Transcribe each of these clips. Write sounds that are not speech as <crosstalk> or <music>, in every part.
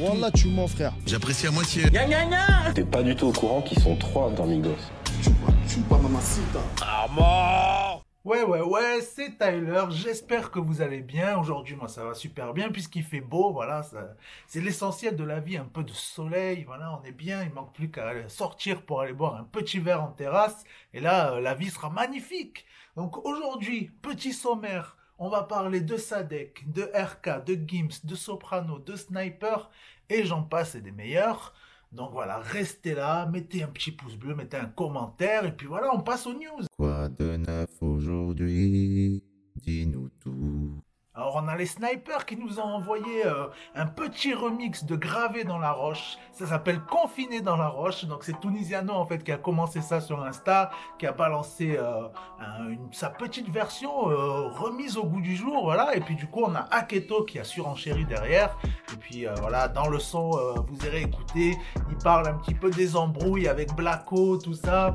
Wallah, tu mens, frère. J'apprécie à moitié. T'es pas du tout au courant qu'ils sont trois dans Migos. Ouais, ouais, ouais, c'est Tyler. J'espère que vous allez bien. Aujourd'hui, moi, ça va super bien puisqu'il fait beau. Voilà, ça- c'est l'essentiel de la vie. Un peu de soleil. Voilà, on est bien. Il manque plus qu'à sortir pour aller boire un petit verre en terrasse. Et là, euh, la vie sera magnifique. Donc aujourd'hui, petit sommaire. On va parler de Sadek, de RK, de Gims, de Soprano, de Sniper et j'en passe et des meilleurs. Donc voilà, restez là, mettez un petit pouce bleu, mettez un commentaire et puis voilà, on passe aux news. Quoi de neuf aujourd'hui? Dis-nous tout. Alors on a les snipers qui nous ont envoyé euh, un petit remix de Gravé dans la roche. Ça s'appelle Confiné dans la roche. Donc c'est Tunisiano en fait qui a commencé ça sur Insta, qui a balancé euh, sa petite version euh, remise au goût du jour, voilà. Et puis du coup on a Aketo qui a surenchéri derrière. Et puis euh, voilà, dans le son, vous irez écouter, il parle un petit peu des embrouilles avec Blacko, tout ça.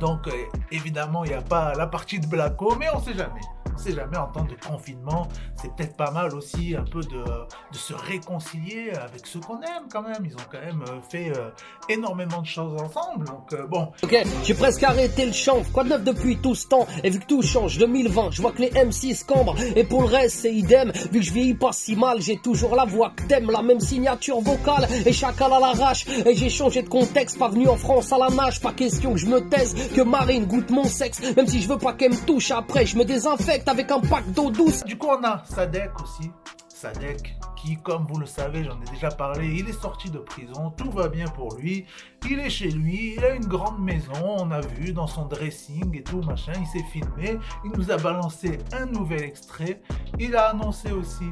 Donc évidemment il n'y a pas la partie de Blacko, mais on sait jamais. Sait jamais en temps de confinement, c'est peut-être pas mal aussi un peu de, de se réconcilier avec ceux qu'on aime quand même. Ils ont quand même euh, fait euh, énormément de choses ensemble. Donc euh, bon, Ok, j'ai presque arrêté le chant. Quoi de neuf depuis tout ce temps? Et vu que tout change, 2020, je vois que les M6 cambrent. Et pour le reste, c'est idem. Vu que je vieillis pas si mal, j'ai toujours la voix que t'aimes, la même signature vocale. Et chacal à l'arrache. Et j'ai changé de contexte, pas venu en France à la nage. Pas question que je me taise, que Marine goûte mon sexe. Même si je veux pas qu'elle me touche après, je me désinfecte avec un pack d'eau douce. du coup on a Sadek aussi. Sadek, qui, comme vous le savez, j'en ai déjà parlé, il est sorti de prison, tout va bien pour lui, il est chez lui, il a une grande maison, on a vu dans son dressing et tout, machin, il s'est filmé, il nous a balancé un nouvel extrait, il a annoncé aussi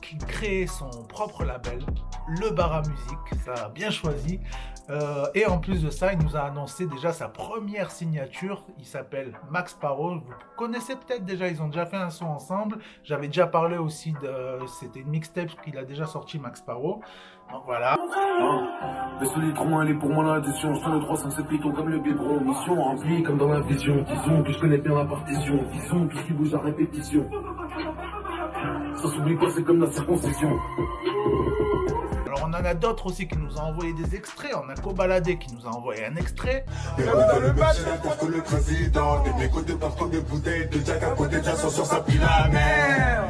qu'il créait son propre label, le Bara Music, ça a bien choisi, euh, et en plus de ça, il nous a annoncé déjà sa première signature. Il s'appelle Max Paro. Vous connaissez peut-être déjà, ils ont déjà fait un son ensemble. J'avais déjà parlé aussi de. C'était une mixtape qu'il a déjà sorti, Max Paro. Donc voilà. Les trois, elle est pour moi l'addition. Je tourne le 307 pitons comme le biberon. Mission remplie comme dans la vision. Disons que je connais bien la partition. Disons tout ce qui bouge à répétition. Ça s'oublie pas, c'est comme la circoncision. On en a d'autres aussi qui nous ont envoyé des extraits. On a Kobalade qui nous a envoyé un extrait. Bienvenue dans le match, c'est la que le président. Des mégots de partout, des bouteilles de Jack à côté de la sauce sur sa pile à mer.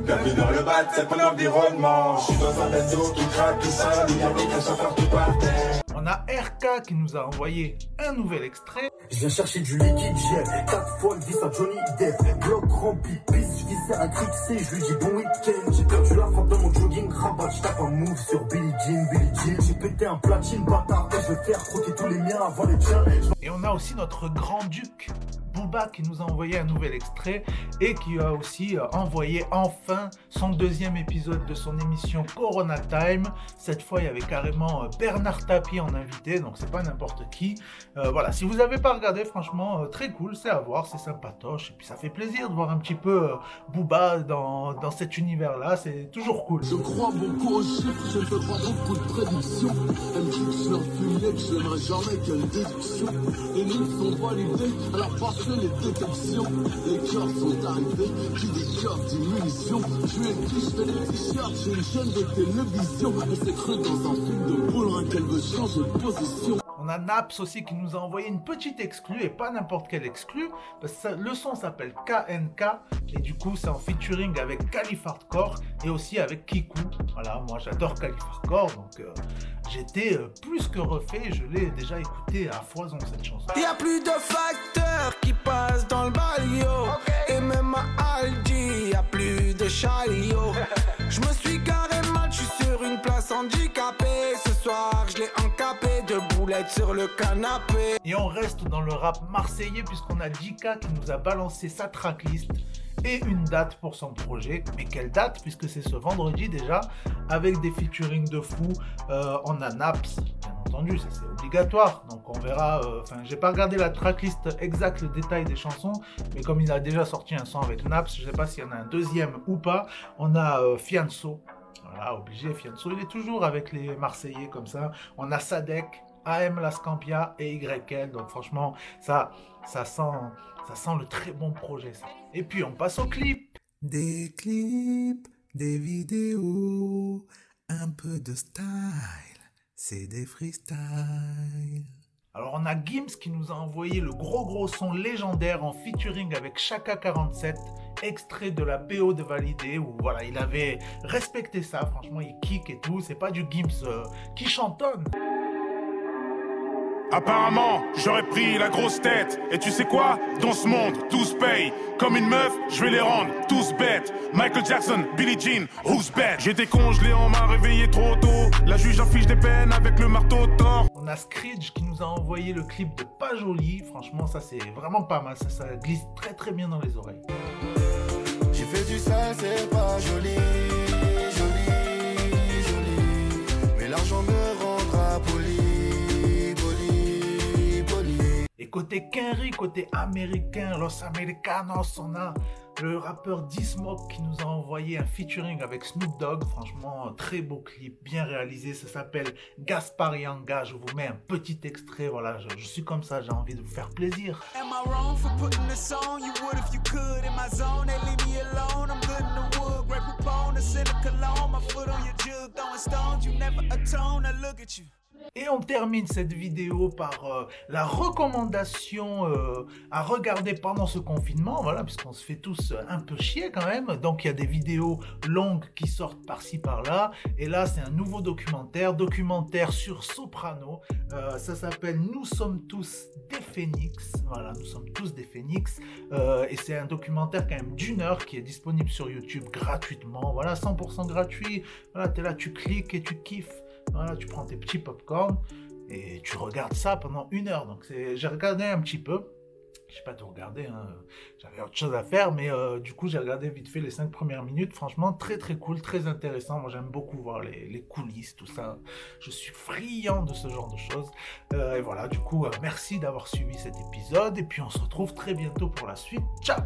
Bienvenue dans le bat, c'est mon environnement. Je suis dans un bateau qui craque tout seul. Il y a des caches à faire tout par terre. On a RK qui nous a envoyé un nouvel extrait. Je viens chercher du liquide gel, 4 fois le vis à Johnny Depp, bloc rempli, pisse, je visais un cric C, je lui dis bon week-end, j'ai perdu la forme dans mon jogging, rabat, je tape un move sur Billie Jean, Billie Jean, j'ai pété un platine bâtard, et je vais faire croquer tous les miens avant les tiens, Et on a aussi notre grand-duc, Booba, qui nous a envoyé un nouvel extrait et qui a aussi euh, envoyé enfin son deuxième épisode de son émission Corona Time. Cette fois, il y avait carrément euh, Bernard Tapie en invité, donc c'est pas n'importe qui. Euh, voilà, si vous n'avez pas regardé, franchement, très cool, c'est à voir, c'est sympatoche. Et puis ça fait plaisir de voir un petit peu Booba dans, dans cet univers-là, c'est toujours cool. Je crois beaucoup aux chiffres, je ne pas beaucoup de prédictions. Elle me dit que je leur je n'aimerais jamais qu'elle déduction. Les lignes sont validées, elle a passé les détections. Les cœurs sont arrivés, qui des cœurs dit munitions. Je ai dit, je fais des t-shirts, j'ai une chaîne de télévision. Elle s'est crue dans un film de boule, qu'elle veut changer de position. On a Naps aussi qui nous a envoyé une petite exclue et pas n'importe quelle exclue. Parce que le son s'appelle KNK et du coup c'est en featuring avec Calif Hardcore et aussi avec Kiku. Voilà, moi j'adore Calif Hardcore donc euh, j'étais euh, plus que refait. Je l'ai déjà écouté à foison cette chanson. Y a plus de facteurs qui passent dans le balio. Et même à Aldi, y a plus de chariot. <laughs> Je me suis garé mal, je suis sur une place handicapée. Ce soir, je l'ai encapé de boulettes sur le canapé. Et on reste dans le rap marseillais puisqu'on a Jika qui nous a balancé sa tracklist et une date pour son projet. Mais quelle date? Puisque c'est ce vendredi déjà avec des featuring de fou. Euh, on a Naps, bien entendu, ça c'est obligatoire. Donc on verra. euh, Enfin, j'ai pas regardé la tracklist exacte, le détail des chansons, mais comme il a déjà sorti un son avec Naps, je sais pas s'il y en a un deuxième ou pas. On a euh, Fianso. Voilà, obligé, Fianso, il est toujours avec les Marseillais comme ça. On a Sadek, AM La Scampia et YL. Donc franchement, ça, ça sent, ça sent le très bon projet. ça. Et puis on passe au clip. Des clips, des vidéos, un peu de style, c'est des freestyles. Alors on a Gims qui nous a envoyé le gros gros son légendaire en featuring avec Chaka 47, extrait de la PO de Validé où voilà il avait respecté ça, franchement il kick et tout, c'est pas du Gims euh, qui chantonne. Apparemment, j'aurais pris la grosse tête. Et tu sais quoi? Dans ce monde, tous payent. Comme une meuf, je vais les rendre tous bêtes. Michael Jackson, Billie Jean, who's bad? J'étais congelé, on m'a réveillé trop tôt. La juge affiche des peines avec le marteau tort. On a Screech qui nous a envoyé le clip de Pas Joli. Franchement, ça c'est vraiment pas mal. Ça, ça glisse très très bien dans les oreilles. J'ai fait du sale, c'est pas joli, joli, joli. Mais l'argent me rendra côté Kenry, côté américain, Los Americanos, on a le rappeur D-Smoke qui nous a envoyé un featuring avec Snoop Dogg. Franchement, très beau clip, bien réalisé. Ça s'appelle Gasparianga. Je vous mets un petit extrait. Voilà, je, je suis comme ça, j'ai envie de vous faire plaisir. Am I wrong for putting this on? You? Would if you could? In my zone, they leave me alone. I'm good in the wood. Great proponent, send a cologne. My foot on your jug, throwing stones. You never atone. Now look at you. Et on termine cette vidéo par euh, la recommandation euh, à regarder pendant ce confinement, voilà, puisqu'on se fait tous un peu chier quand même. Donc il y a des vidéos longues qui sortent par-ci par-là. Et là, c'est un nouveau documentaire, documentaire sur Soprano. Euh, ça s'appelle Nous sommes tous des phénix. Voilà, nous sommes tous des phénix. et c'est un documentaire quand même d'une heure qui est disponible sur YouTube gratuitement. Voilà, 100% gratuit. Voilà, es là, tu cliques et tu kiffes. Voilà, tu prends tes petits popcorn et tu regardes ça pendant une heure. Donc j'ai regardé un petit peu. Je sais pas tout regarder, hein. j'avais autre chose à faire, mais euh, du coup j'ai regardé vite fait les cinq premières minutes. Franchement, très très cool, très intéressant. Moi j'aime beaucoup voir les, coulisses, tout ça. Je suis friand de ce genre de choses. Euh, et voilà, du coup, euh, merci d'avoir suivi cet épisode. Et puis on se retrouve très bientôt pour la suite. Ciao